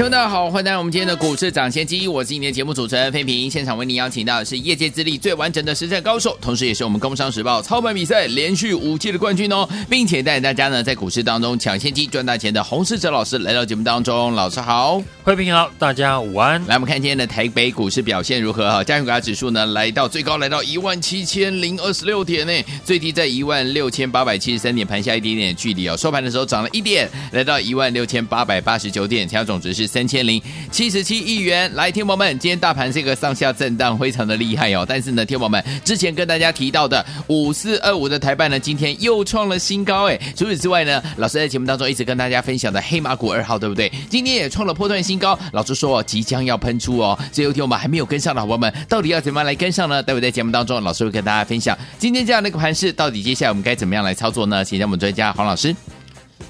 听众大家好，欢迎来到我们今天的股市涨先机，我是今天的节目主持人飞平。现场为您邀请到的是业界资历最完整的实战高手，同时也是我们工商时报操盘比赛连续五届的冠军哦，并且带领大家呢在股市当中抢先机赚大钱的洪世哲老师来到节目当中。老师好，飞平好，大家午安。来，我们看今天的台北股市表现如何哈？加权股价指数呢来到最高来到一万七千零二十六点呢，最低在一万六千八百七十三点，盘下一点点距离哦。收盘的时候涨了一点，来到一万六千八百八十九点，成交总值是。三千零七十七亿元，来，听友们，今天大盘这个上下震荡非常的厉害哦。但是呢，听友们之前跟大家提到的五四二五的台半呢，今天又创了新高哎。除此之外呢，老师在节目当中一直跟大家分享的黑马股二号，对不对？今天也创了破段新高。老师说即将要喷出哦。所以有听友们还没有跟上的伙伴们，到底要怎么样来跟上呢？待会在节目当中，老师会跟大家分享今天这样的一个盘势，到底接下来我们该怎么样来操作呢？请教我们专家黄老师。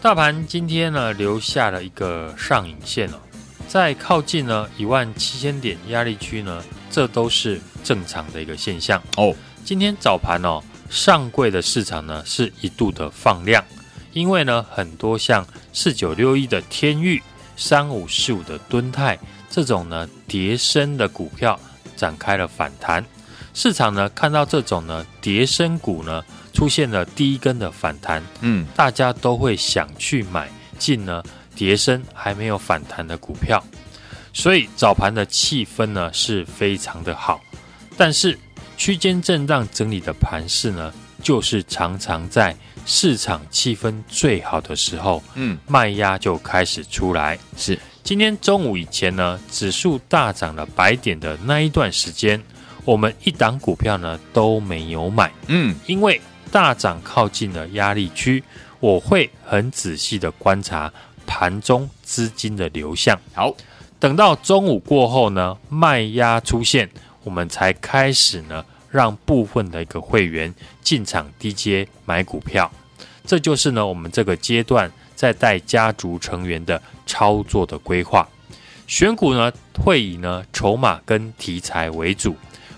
大盘今天呢留下了一个上影线哦。在靠近呢一万七千点压力区呢，这都是正常的一个现象哦。今天早盘哦，上柜的市场呢是一度的放量，因为呢很多像四九六一的天域、三五四五的敦泰这种呢叠升的股票展开了反弹。市场呢看到这种呢叠升股呢出现了第一根的反弹，嗯，大家都会想去买进呢。跌升还没有反弹的股票，所以早盘的气氛呢是非常的好。但是区间震荡整理的盘势呢，就是常常在市场气氛最好的时候，嗯，卖压就开始出来。是今天中午以前呢，指数大涨了百点的那一段时间，我们一档股票呢都没有买，嗯，因为大涨靠近了压力区，我会很仔细的观察。盘中资金的流向，好，等到中午过后呢，卖压出现，我们才开始呢，让部分的一个会员进场低阶买股票，这就是呢，我们这个阶段在带家族成员的操作的规划。选股呢，会以呢筹码跟题材为主，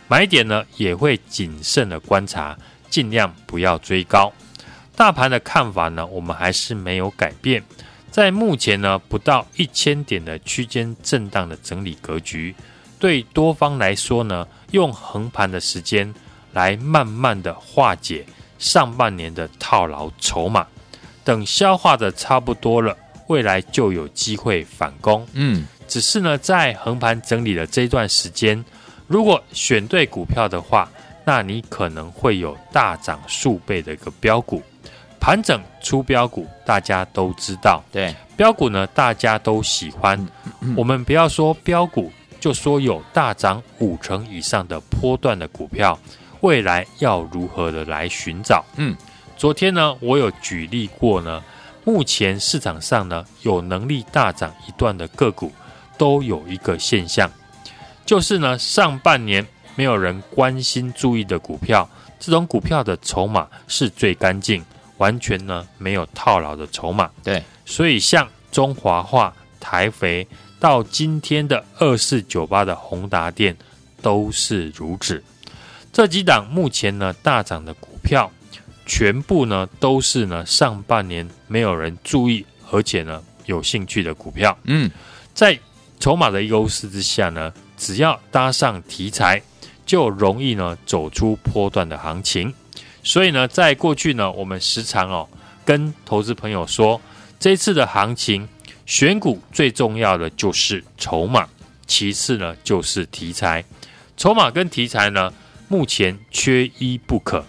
买点呢也会谨慎的观察，尽量不要追高。大盘的看法呢，我们还是没有改变。在目前呢，不到一千点的区间震荡的整理格局，对多方来说呢，用横盘的时间来慢慢的化解上半年的套牢筹码，等消化的差不多了，未来就有机会反攻。嗯，只是呢，在横盘整理的这段时间，如果选对股票的话，那你可能会有大涨数倍的一个标股。盘整出标股，大家都知道。对，标股呢，大家都喜欢。我们不要说标股，就说有大涨五成以上的波段的股票，未来要如何的来寻找？嗯，昨天呢，我有举例过呢。目前市场上呢，有能力大涨一段的个股，都有一个现象，就是呢，上半年没有人关心注意的股票，这种股票的筹码是最干净。完全呢没有套牢的筹码，对，所以像中华化、台肥到今天的二四九八的宏达电都是如此。这几档目前呢大涨的股票，全部呢都是呢上半年没有人注意，而且呢有兴趣的股票。嗯，在筹码的优势之下呢，只要搭上题材，就容易呢走出波段的行情。所以呢，在过去呢，我们时常哦跟投资朋友说，这次的行情选股最重要的就是筹码，其次呢就是题材。筹码跟题材呢，目前缺一不可。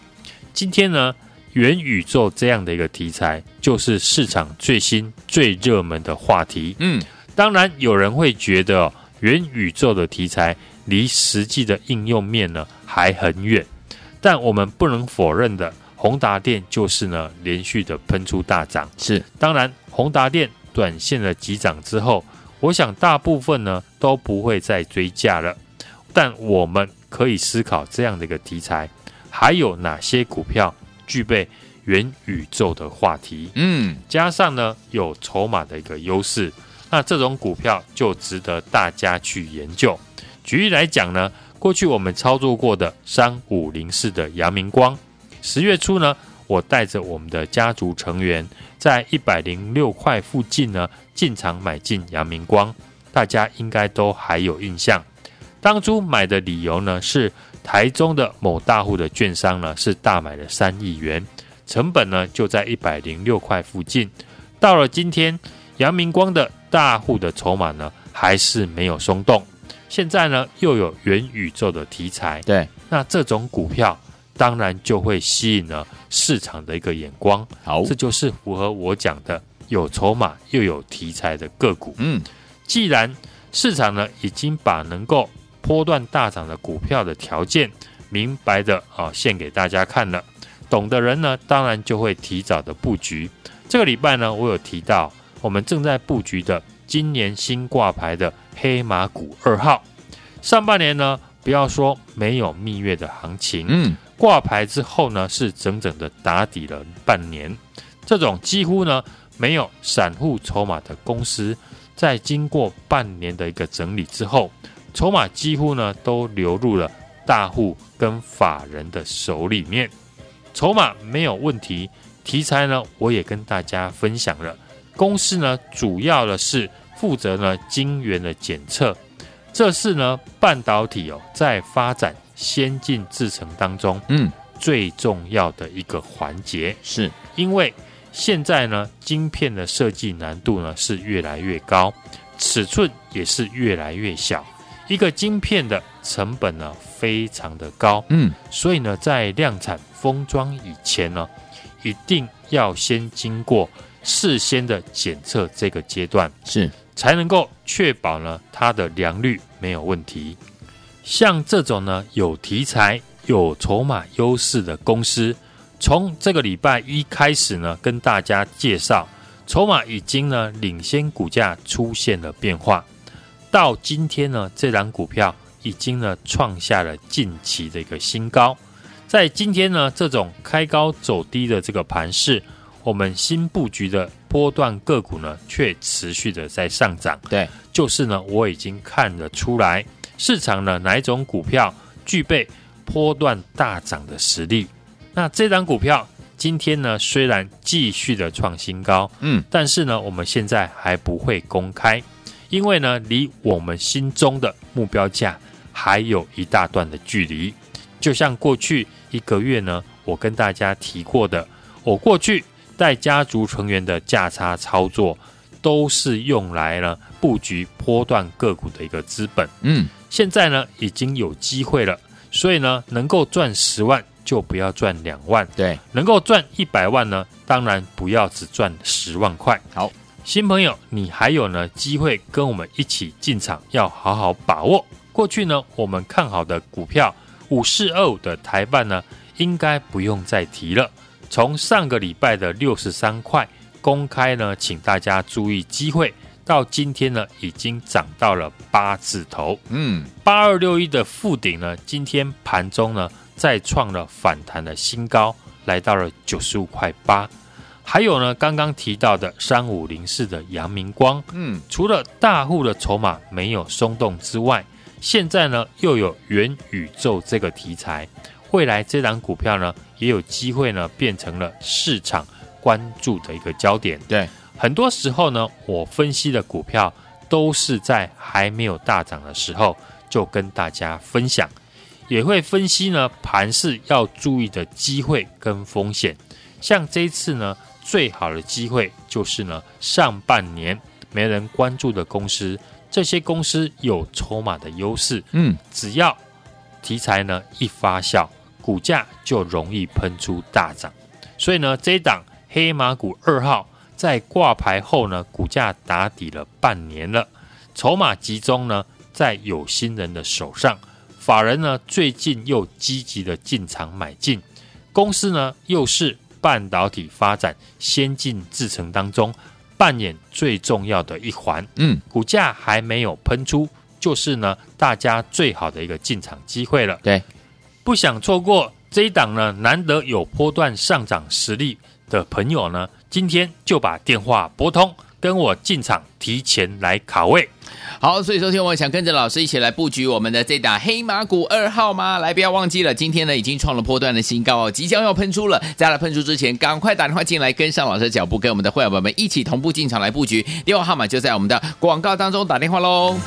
今天呢，元宇宙这样的一个题材，就是市场最新最热门的话题。嗯，当然有人会觉得元宇宙的题材离实际的应用面呢还很远。但我们不能否认的，宏达电就是呢连续的喷出大涨。是，当然宏达电短线的急涨之后，我想大部分呢都不会再追价了。但我们可以思考这样的一个题材，还有哪些股票具备元宇宙的话题？嗯，加上呢有筹码的一个优势，那这种股票就值得大家去研究。举例来讲呢，过去我们操作过的三五零四的阳明光，十月初呢，我带着我们的家族成员在一百零六块附近呢进场买进阳明光，大家应该都还有印象。当初买的理由呢是台中的某大户的券商呢是大买了三亿元，成本呢就在一百零六块附近。到了今天，阳明光的大户的筹码呢还是没有松动。现在呢，又有元宇宙的题材，对，那这种股票当然就会吸引了市场的一个眼光。好，这就是符合我讲的有筹码又有题材的个股。嗯，既然市场呢已经把能够波段大涨的股票的条件明白的啊献给大家看了，懂的人呢当然就会提早的布局。这个礼拜呢，我有提到我们正在布局的今年新挂牌的。黑马股二号，上半年呢，不要说没有蜜月的行情，嗯，挂牌之后呢，是整整的打底了半年。这种几乎呢没有散户筹码的公司，在经过半年的一个整理之后，筹码几乎呢都流入了大户跟法人的手里面，筹码没有问题。题材呢，我也跟大家分享了，公司呢主要的是。负责呢晶圆的检测，这是呢半导体哦在发展先进制程当中，嗯，最重要的一个环节。是。因为现在呢晶片的设计难度呢是越来越高，尺寸也是越来越小，一个晶片的成本呢非常的高，嗯，所以呢在量产封装以前呢，一定要先经过事先的检测这个阶段。是。才能够确保呢，它的良率没有问题。像这种呢，有题材、有筹码优势的公司，从这个礼拜一开始呢，跟大家介绍，筹码已经呢领先股价出现了变化。到今天呢，这档股票已经呢创下了近期的一个新高。在今天呢，这种开高走低的这个盘势。我们新布局的波段个股呢，却持续的在上涨。对，就是呢，我已经看得出来，市场呢哪一种股票具备波段大涨的实力。那这张股票今天呢，虽然继续的创新高，嗯，但是呢，我们现在还不会公开，因为呢，离我们心中的目标价还有一大段的距离。就像过去一个月呢，我跟大家提过的，我过去。带家族成员的价差操作，都是用来呢布局波段个股的一个资本。嗯，现在呢已经有机会了，所以呢能够赚十万就不要赚两万。对，能够赚一百万呢，当然不要只赚十万块。好，新朋友，你还有呢机会跟我们一起进场，要好好把握。过去呢我们看好的股票五四二五的台办呢，应该不用再提了。从上个礼拜的六十三块公开呢，请大家注意机会，到今天呢已经涨到了八字头。嗯，八二六一的附顶呢，今天盘中呢再创了反弹的新高，来到了九十五块八。还有呢，刚刚提到的三五零四的阳明光，嗯，除了大户的筹码没有松动之外，现在呢又有元宇宙这个题材。未来这档股票呢，也有机会呢，变成了市场关注的一个焦点。对，很多时候呢，我分析的股票都是在还没有大涨的时候就跟大家分享，也会分析呢盘势要注意的机会跟风险。像这一次呢，最好的机会就是呢，上半年没人关注的公司，这些公司有筹码的优势。嗯，只要题材呢一发酵。股价就容易喷出大涨，所以呢，这一档黑马股二号在挂牌后呢，股价打底了半年了，筹码集中呢在有心人的手上，法人呢最近又积极的进场买进，公司呢又是半导体发展先进制程当中扮演最重要的一环，嗯，股价还没有喷出，就是呢大家最好的一个进场机会了，对。不想错过这一档呢，难得有波段上涨实力的朋友呢，今天就把电话拨通，跟我进场提前来卡位。好，所以说，听我想跟着老师一起来布局我们的这档黑马股二号吗？来，不要忘记了，今天呢已经创了波段的新高哦，即将要喷出了。在它喷出之前，赶快打电话进来，跟上老师的脚步，跟我们的会员朋友们一起同步进场来布局。电话号码就在我们的广告当中，打电话喽。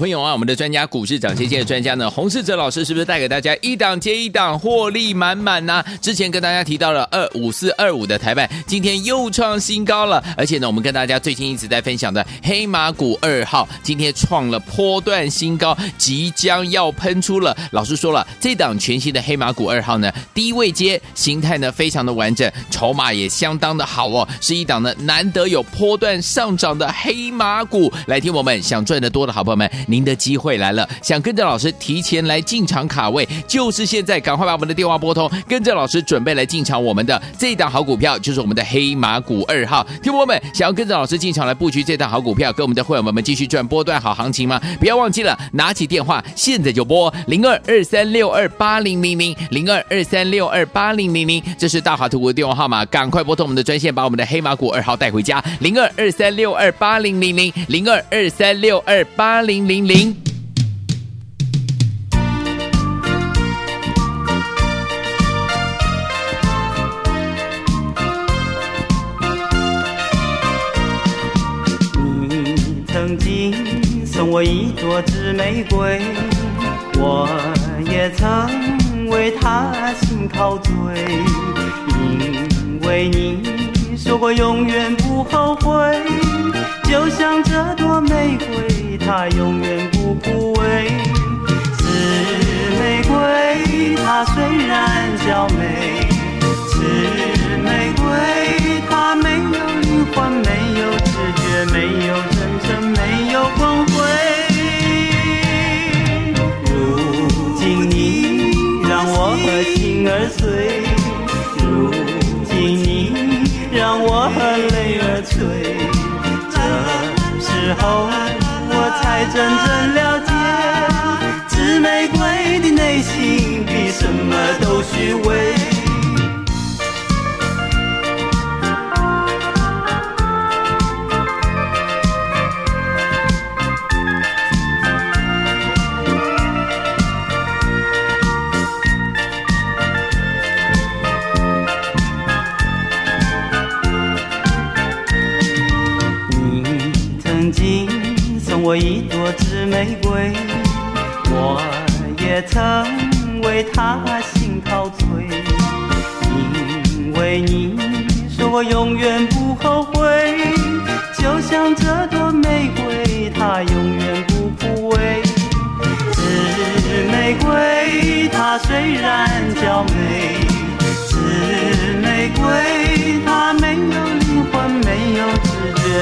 朋友啊，我们的专家股市涨先机的专家呢，洪世哲老师是不是带给大家一档接一档获利满满呢？之前跟大家提到了二五四二五的台办，今天又创新高了。而且呢，我们跟大家最近一直在分享的黑马股二号，今天创了波段新高，即将要喷出了。老师说了，这档全新的黑马股二号呢，低位接形态呢非常的完整，筹码也相当的好哦，是一档呢难得有波段上涨的黑马股。来听我们想赚得多的好朋友们。您的机会来了，想跟着老师提前来进场卡位，就是现在，赶快把我们的电话拨通，跟着老师准备来进场我们的这一档好股票，就是我们的黑马股二号。听友们，想要跟着老师进场来布局这档好股票，跟我们的会员们继续赚波段好行情吗？不要忘记了，拿起电话，现在就拨零二二三六二八零零零零二二三六二八零零零，这是大华图的电话号码，赶快拨通我们的专线，把我们的黑马股二号带回家，零二二三六二八零零零零二二三六二八零。零零，你曾经送我一朵紫玫瑰，我也曾为它心陶醉，因为你说过永远不后悔，就像这朵玫瑰。它永远不枯萎，紫玫瑰，它虽然娇美，紫玫瑰，它没有灵魂，没有知觉，没有真诚，没有光辉。如今你让我心儿碎，如今你让我泪儿垂，这时候。真正了解，紫玫瑰的内心比什么都虚伪。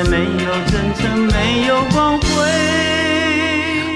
没有真诚，没有光辉。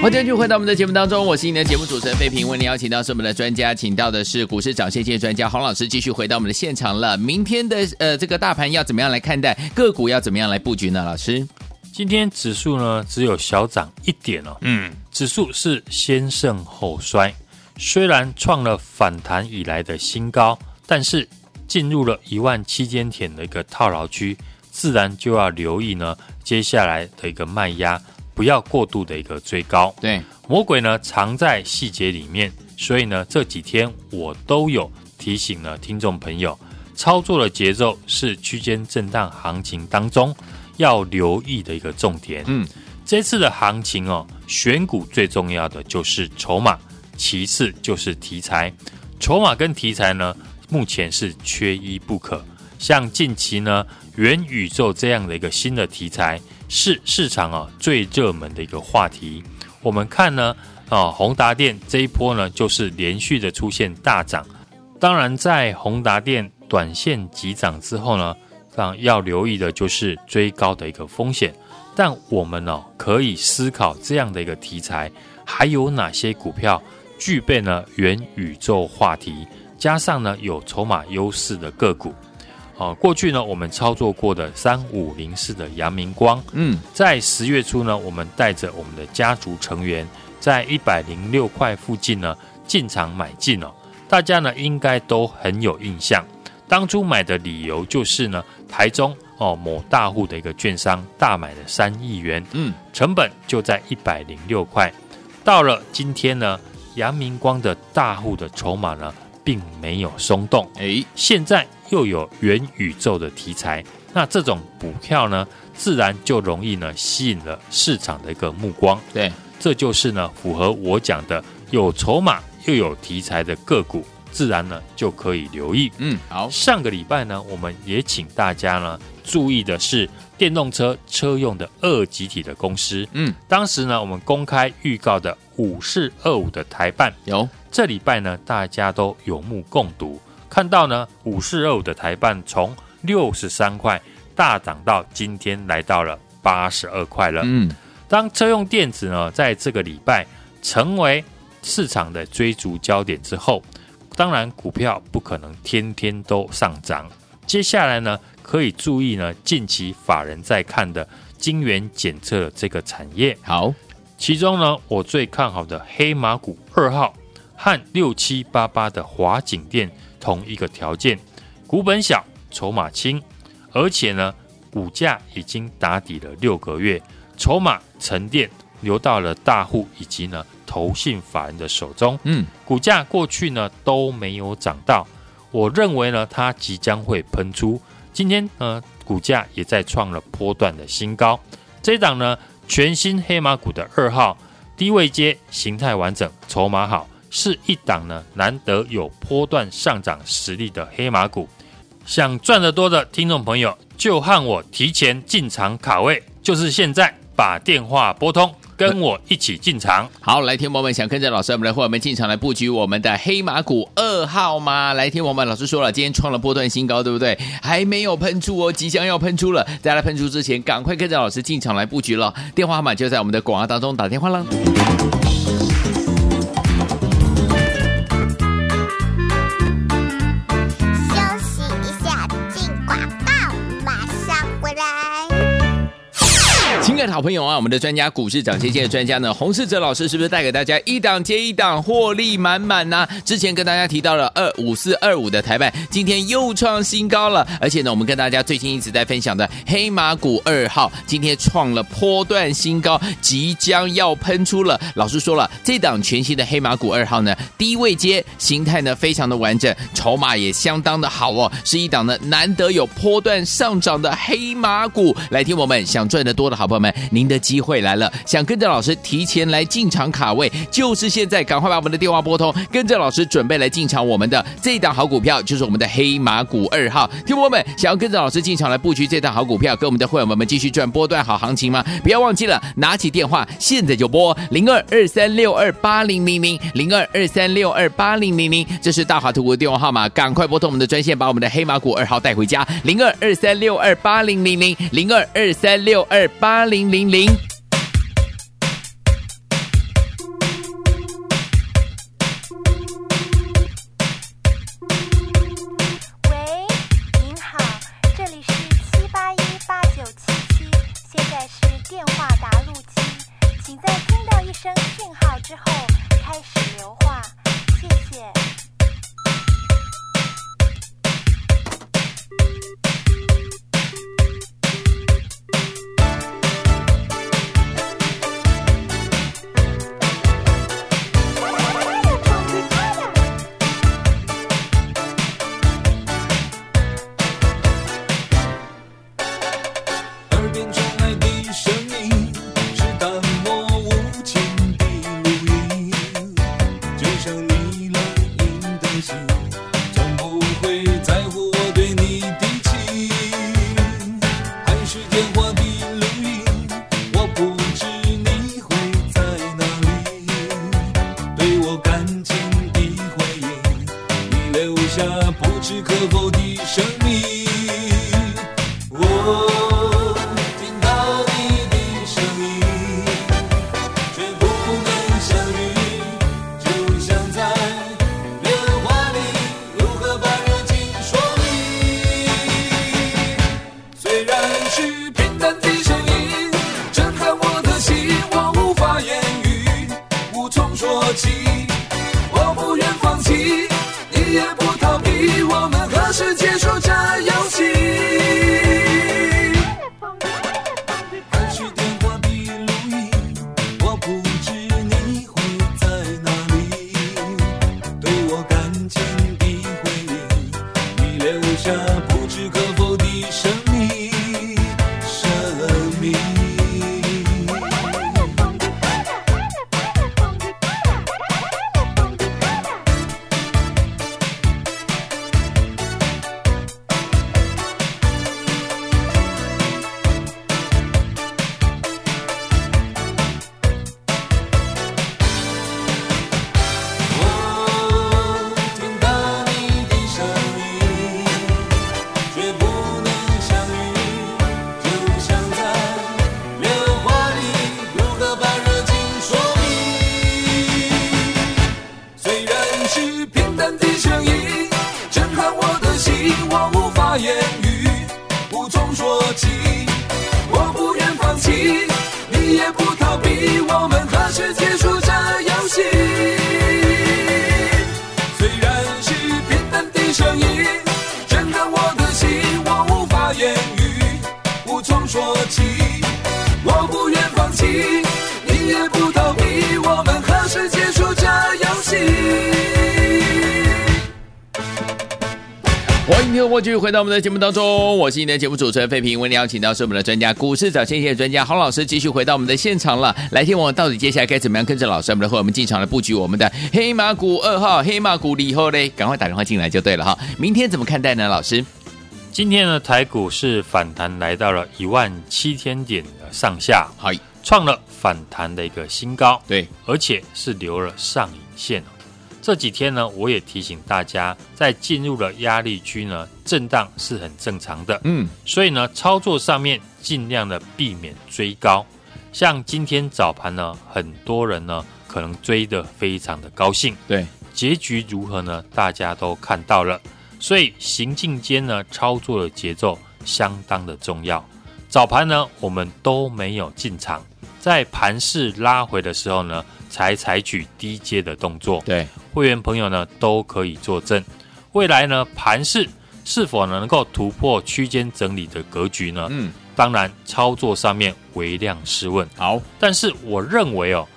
欢迎继续回到我们的节目当中，我是你的节目主持人费平，为您邀请到是我们的专家，请到的是股市涨先机专家洪老师，继续回到我们的现场了。明天的呃这个大盘要怎么样来看待？个股要怎么样来布局呢？老师，今天指数呢只有小涨一点哦，嗯，指数是先盛后衰，虽然创了反弹以来的新高，但是进入了一万七千点的一个套牢区，自然就要留意呢接下来的一个卖压。不要过度的一个追高，对，魔鬼呢藏在细节里面，所以呢这几天我都有提醒了听众朋友，操作的节奏是区间震荡行情当中要留意的一个重点。嗯，这次的行情哦，选股最重要的就是筹码，其次就是题材，筹码跟题材呢目前是缺一不可。像近期呢元宇宙这样的一个新的题材。是市场啊最热门的一个话题。我们看呢啊，宏达电这一波呢就是连续的出现大涨。当然，在宏达电短线急涨之后呢，要留意的就是追高的一个风险。但我们呢可以思考这样的一个题材还有哪些股票具备呢元宇宙话题，加上呢有筹码优势的个股。哦，过去呢，我们操作过的三五零四的阳明光，嗯，在十月初呢，我们带着我们的家族成员，在一百零六块附近呢进场买进哦。大家呢应该都很有印象，当初买的理由就是呢，台中哦某大户的一个券商大买了三亿元，嗯，成本就在一百零六块。到了今天呢，阳明光的大户的筹码呢，并没有松动，诶，现在又有元宇宙的题材，那这种股票呢，自然就容易呢吸引了市场的一个目光。对，这就是呢符合我讲的有筹码又有题材的个股，自然呢就可以留意。嗯，好，上个礼拜呢，我们也请大家呢注意的是电动车车用的二极体的公司。嗯，当时呢我们公开预告的五四二五的台办有。这礼拜呢，大家都有目共睹，看到呢，五四二五的台办从六十三块大涨到今天来到了八十二块了。嗯，当车用电子呢，在这个礼拜成为市场的追逐焦点之后，当然股票不可能天天都上涨。接下来呢，可以注意呢，近期法人在看的晶圆检测这个产业。好，其中呢，我最看好的黑马股二号。和六七八八的华景电同一个条件，股本小，筹码轻，而且呢，股价已经打底了六个月，筹码沉淀流到了大户以及呢投信法人的手中。嗯，股价过去呢都没有涨到，我认为呢它即将会喷出。今天呢股价也在创了波段的新高。这档呢全新黑马股的二号低位接，形态完整，筹码好。是一档呢，难得有波段上涨实力的黑马股，想赚得多的听众朋友，就和我提前进场卡位，就是现在把电话拨通，跟我一起进场。好，来听我们想跟着老师，我们来和我们进场来布局我们的黑马股二号吗？来听我们老师说了，今天创了波段新高，对不对？还没有喷出哦，即将要喷出了，在来喷出之前，赶快跟着老师进场来布局了。电话号码就在我们的广告当中，打电话了。好朋友啊，我们的专家股市涨先机的专家呢，洪世哲老师是不是带给大家一档接一档获利满满呢？之前跟大家提到了二五四二五的台半，今天又创新高了。而且呢，我们跟大家最近一直在分享的黑马股二号，今天创了波段新高，即将要喷出了。老师说了，这档全新的黑马股二号呢，低位接形态呢非常的完整，筹码也相当的好哦，是一档呢难得有波段上涨的黑马股。来听我们想赚的多的好朋友们。您的机会来了，想跟着老师提前来进场卡位，就是现在，赶快把我们的电话拨通，跟着老师准备来进场我们的这一档好股票，就是我们的黑马股二号。听友们，想要跟着老师进场来布局这档好股票，跟我们的会员们继续赚波段好行情吗？不要忘记了，拿起电话，现在就拨零二二三六二八零零零零二二三六二八零零零，这是大华图的电话号码，赶快拨通我们的专线，把我们的黑马股二号带回家，零二二三六二八零零零零二二三六二八零。零零。继续回到我们的节目当中，我是你的节目主持人费平。为你邀请到是我们的专家，股市早先机的专家洪老师，继续回到我们的现场了。来听我到底接下来该怎么样跟着老师，我们的会我们进场来布局我们的黑马股二号黑马股以后嘞，赶快打电话进来就对了哈。明天怎么看待呢？老师，今天呢台股是反弹来到了一万七千点的上下，好，创了反弹的一个新高，对，而且是留了上影线。这几天呢，我也提醒大家，在进入了压力区呢，震荡是很正常的。嗯，所以呢，操作上面尽量的避免追高。像今天早盘呢，很多人呢可能追得非常的高兴。对，结局如何呢？大家都看到了。所以行进间呢，操作的节奏相当的重要。早盘呢，我们都没有进场，在盘势拉回的时候呢，才采取低阶的动作，对会员朋友呢都可以作证。未来呢盘势是否能够突破区间整理的格局呢？嗯，当然操作上面微量试问。好，但是我认为哦，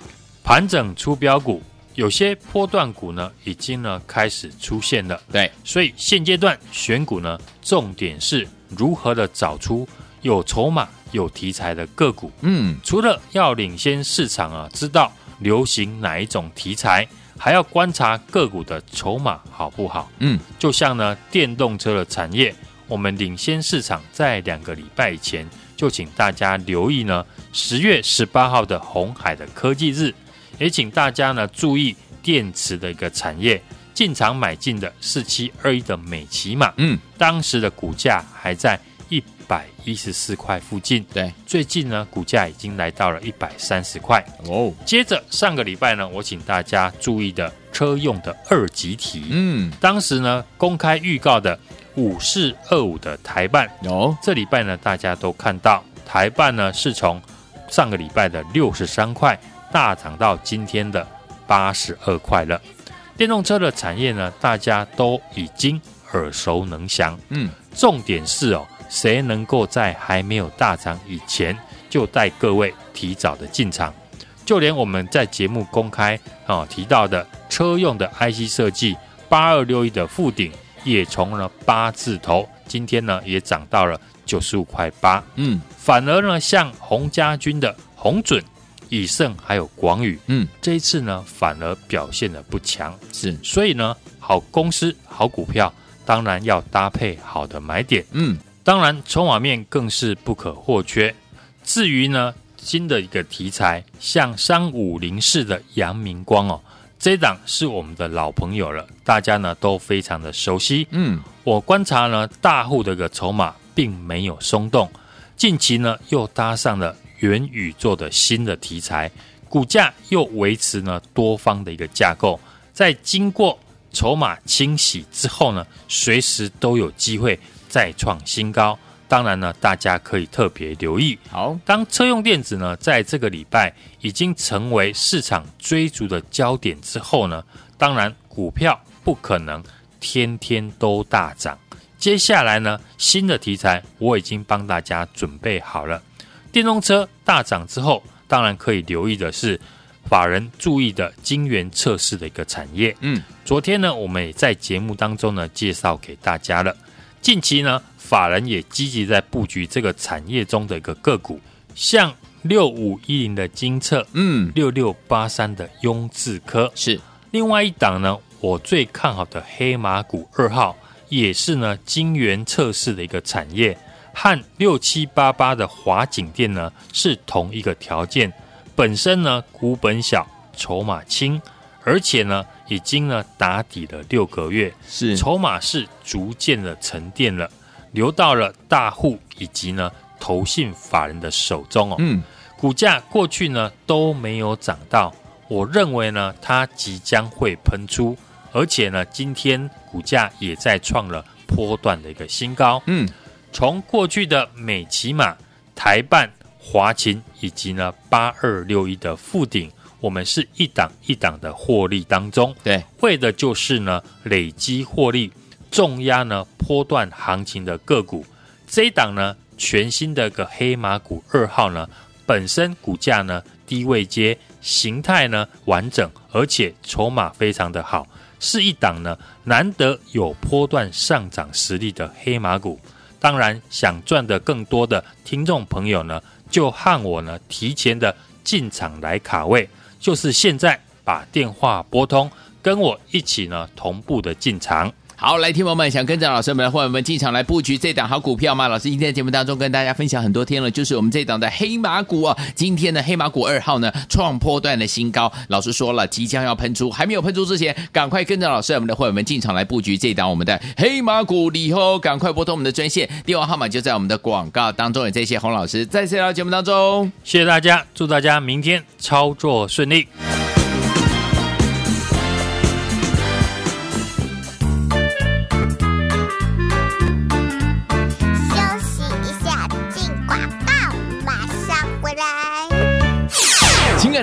盘整出标股，有些波段股呢已经呢开始出现了。对，所以现阶段选股呢，重点是如何的找出有筹码、有题材的个股。嗯，除了要领先市场啊，知道。流行哪一种题材，还要观察个股的筹码好不好？嗯，就像呢电动车的产业，我们领先市场在两个礼拜以前就请大家留意呢，十月十八号的红海的科技日，也请大家呢注意电池的一个产业，进场买进的四七二一的美骑马，嗯，当时的股价还在。百一十四块附近，对，最近呢，股价已经来到了一百三十块。哦。接着上个礼拜呢，我请大家注意的车用的二级体，嗯，当时呢公开预告的五四二五的台办，哦，这礼拜呢大家都看到台办呢是从上个礼拜的六十三块大涨到今天的八十二块了。电动车的产业呢，大家都已经耳熟能详，嗯，重点是哦。谁能够在还没有大涨以前就带各位提早的进场？就连我们在节目公开啊提到的车用的 IC 设计八二六一的富鼎，也从了八字头，今天呢也涨到了九十五块八。嗯，反而呢像洪家军的洪准、以盛还有广宇，嗯，这一次呢反而表现的不强。是，所以呢好公司好股票，当然要搭配好的买点。嗯。当然，筹码面更是不可或缺。至于呢，新的一个题材，像三五零四的阳明光哦，这一档是我们的老朋友了，大家呢都非常的熟悉。嗯，我观察呢，大户的一个筹码并没有松动，近期呢又搭上了元宇宙的新的题材，股价又维持呢多方的一个架构，在经过筹码清洗之后呢，随时都有机会。再创新高，当然呢，大家可以特别留意。好，当车用电子呢，在这个礼拜已经成为市场追逐的焦点之后呢，当然股票不可能天天都大涨。接下来呢，新的题材我已经帮大家准备好了。电动车大涨之后，当然可以留意的是法人注意的晶圆测试的一个产业。嗯，昨天呢，我们也在节目当中呢介绍给大家了。近期呢，法人也积极在布局这个产业中的一个个股，像六五一零的金测，嗯，六六八三的雍智科。是。另外一档呢，我最看好的黑马股二号，也是呢晶圆测试的一个产业，和六七八八的华景店呢是同一个条件，本身呢股本小，筹码轻。而且呢，已经呢打底了六个月，是筹码是逐渐的沉淀了，流到了大户以及呢投信法人的手中哦。嗯，股价过去呢都没有涨到，我认为呢它即将会喷出，而且呢今天股价也在创了波段的一个新高。嗯，从过去的美骑马、台半、华勤以及呢八二六一的富鼎。我们是一档一档的获利当中，对，为的就是呢累积获利，重压呢波段行情的个股。这一档呢全新的个黑马股二号呢，本身股价呢低位接，形态呢完整，而且筹码非常的好，是一档呢难得有波段上涨实力的黑马股。当然，想赚的更多的听众朋友呢，就和我呢提前的进场来卡位，就是现在把电话拨通，跟我一起呢同步的进场。好，来，听友们想跟着老师们的伙伴们进场来布局这档好股票吗？老师今天在节目当中跟大家分享很多天了，就是我们这档的黑马股啊。今天的黑马股二号呢创破段的新高，老师说了即将要喷出，还没有喷出之前，赶快跟着老师我们的伙伴们进场来布局这档我们的黑马股。以后赶快拨通我们的专线，电话号码就在我们的广告当中。也谢谢洪老师再次来到节目当中，谢谢大家，祝大家明天操作顺利。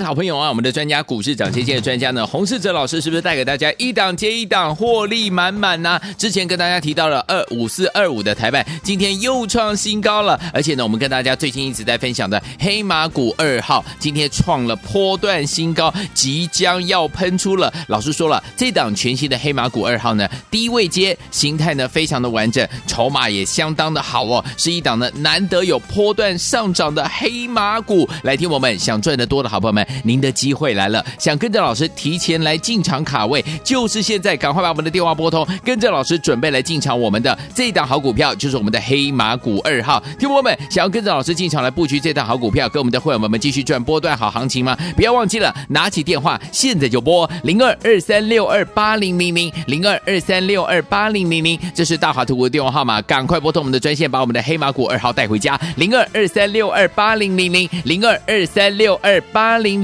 好朋友啊，我们的专家股市涨跌线的专家呢，洪世哲老师是不是带给大家一档接一档获利满满呢？之前跟大家提到了二五四二五的台半，今天又创新高了。而且呢，我们跟大家最近一直在分享的黑马股二号，今天创了波段新高，即将要喷出了。老师说了，这档全新的黑马股二号呢，低位接形态呢非常的完整，筹码也相当的好哦，是一档呢难得有波段上涨的黑马股。来听我们想赚得多的好朋友们。您的机会来了，想跟着老师提前来进场卡位，就是现在，赶快把我们的电话拨通，跟着老师准备来进场我们的这一档好股票，就是我们的黑马股二号。听友们，想要跟着老师进场来布局这档好股票，跟我们的会员们继续赚波段好行情吗？不要忘记了，拿起电话，现在就拨零二二三六二八零零零零二二三六二八零零零，这是大华图的电话号码，赶快拨通我们的专线，把我们的黑马股二号带回家，零二二三六二八零零零零二二三六二八零。